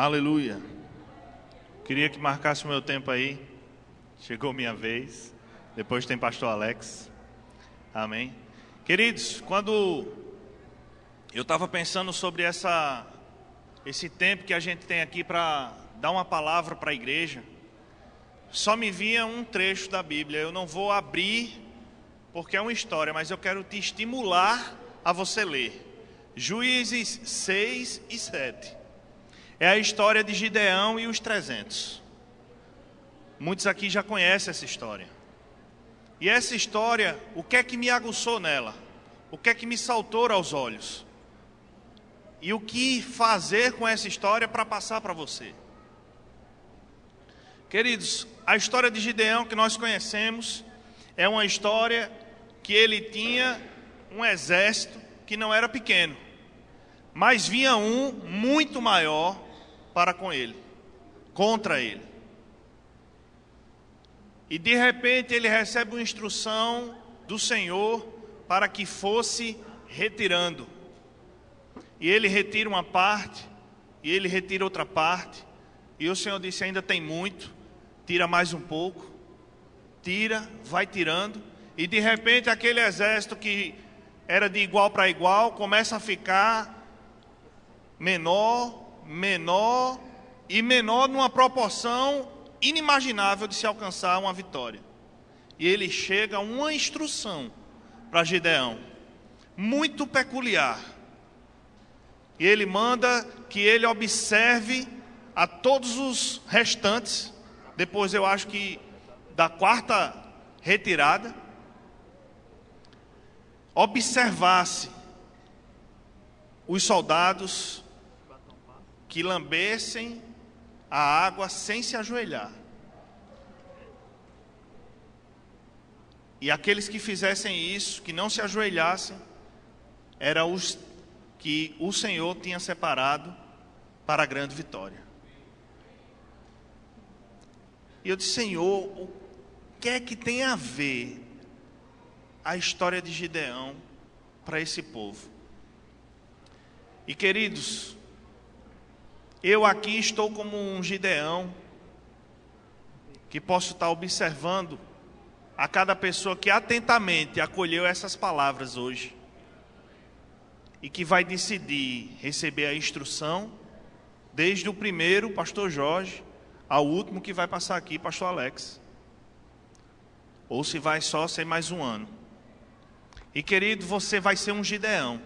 Aleluia. Queria que marcasse o meu tempo aí. Chegou minha vez. Depois tem pastor Alex. Amém. Queridos, quando eu estava pensando sobre essa esse tempo que a gente tem aqui para dar uma palavra para a igreja, só me vinha um trecho da Bíblia. Eu não vou abrir porque é uma história, mas eu quero te estimular a você ler. Juízes 6 e 7. É a história de Gideão e os 300. Muitos aqui já conhecem essa história. E essa história, o que é que me aguçou nela? O que é que me saltou aos olhos? E o que fazer com essa história para passar para você? Queridos, a história de Gideão que nós conhecemos é uma história que ele tinha um exército que não era pequeno, mas vinha um muito maior para com ele, contra ele. E de repente ele recebe uma instrução do Senhor para que fosse retirando. E ele retira uma parte, e ele retira outra parte, e o Senhor disse: ainda tem muito, tira mais um pouco, tira, vai tirando, e de repente aquele exército que era de igual para igual começa a ficar menor, menor e menor numa proporção inimaginável de se alcançar uma vitória. E ele chega a uma instrução para Gideão, muito peculiar. E ele manda que ele observe a todos os restantes depois eu acho que da quarta retirada, observasse os soldados que lambessem a água sem se ajoelhar. E aqueles que fizessem isso, que não se ajoelhassem, eram os que o Senhor tinha separado para a grande vitória. E eu disse, Senhor, o que é que tem a ver a história de Gideão para esse povo? E queridos, eu aqui estou como um Gideão, que posso estar observando a cada pessoa que atentamente acolheu essas palavras hoje e que vai decidir receber a instrução, desde o primeiro, pastor Jorge, ao último que vai passar aqui, pastor Alex. Ou se vai só ser mais um ano. E querido, você vai ser um Gideão.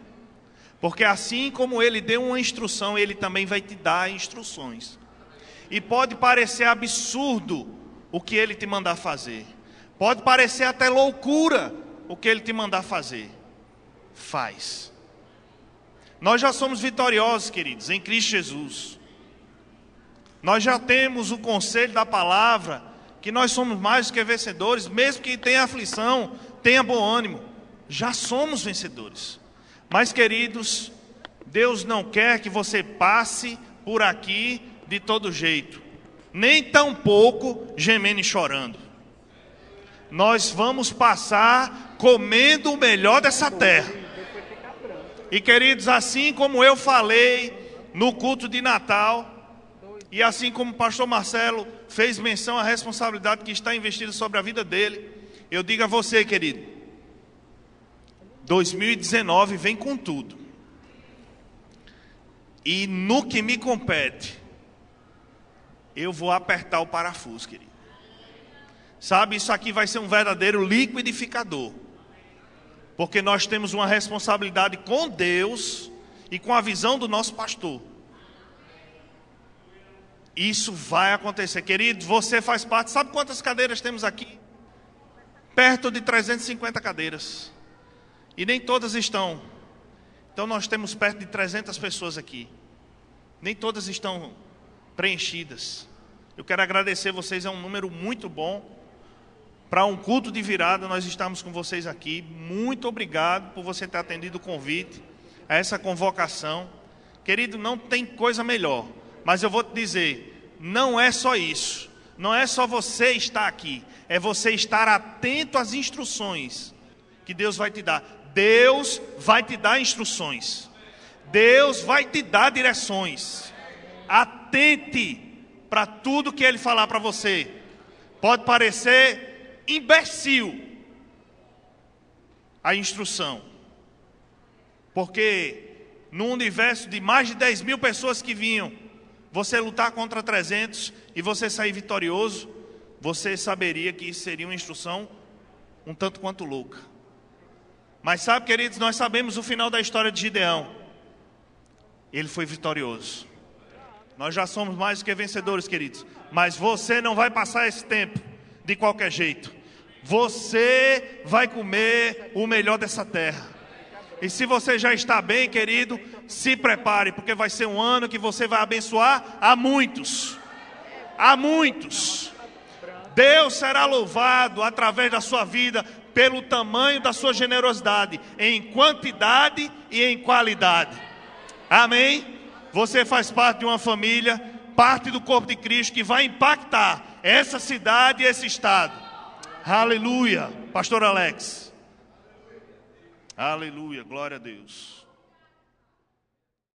Porque assim como ele deu uma instrução, ele também vai te dar instruções. E pode parecer absurdo o que ele te mandar fazer. Pode parecer até loucura o que ele te mandar fazer. Faz. Nós já somos vitoriosos, queridos, em Cristo Jesus. Nós já temos o conselho da palavra, que nós somos mais do que vencedores, mesmo que tenha aflição, tenha bom ânimo. Já somos vencedores. Mas, queridos, Deus não quer que você passe por aqui de todo jeito, nem tão pouco gemendo e chorando. Nós vamos passar comendo o melhor dessa terra. E queridos, assim como eu falei no culto de Natal, e assim como o pastor Marcelo fez menção à responsabilidade que está investida sobre a vida dele, eu digo a você, querido, 2019 vem com tudo. E no que me compete, eu vou apertar o parafuso, querido. Sabe, isso aqui vai ser um verdadeiro liquidificador. Porque nós temos uma responsabilidade com Deus e com a visão do nosso pastor. Isso vai acontecer. Querido, você faz parte. Sabe quantas cadeiras temos aqui? Perto de 350 cadeiras. E nem todas estão. Então nós temos perto de 300 pessoas aqui. Nem todas estão preenchidas. Eu quero agradecer vocês, é um número muito bom. Para um culto de virada, nós estamos com vocês aqui. Muito obrigado por você ter atendido o convite a essa convocação. Querido, não tem coisa melhor mas eu vou te dizer, não é só isso. Não é só você estar aqui, é você estar atento às instruções que Deus vai te dar. Deus vai te dar instruções. Deus vai te dar direções. atente para tudo que ele falar para você. Pode parecer imbecil a instrução, porque no universo de mais de 10 mil pessoas que vinham, você lutar contra 300 e você sair vitorioso, você saberia que isso seria uma instrução um tanto quanto louca. Mas sabe, queridos, nós sabemos o final da história de Gideão. Ele foi vitorioso. Nós já somos mais do que vencedores, queridos. Mas você não vai passar esse tempo de qualquer jeito. Você vai comer o melhor dessa terra. E se você já está bem, querido, se prepare, porque vai ser um ano que você vai abençoar a muitos. A muitos. Deus será louvado através da sua vida pelo tamanho da sua generosidade, em quantidade e em qualidade. Amém? Você faz parte de uma família, parte do corpo de Cristo que vai impactar essa cidade e esse estado. Aleluia. Pastor Alex. Aleluia, glória a Deus.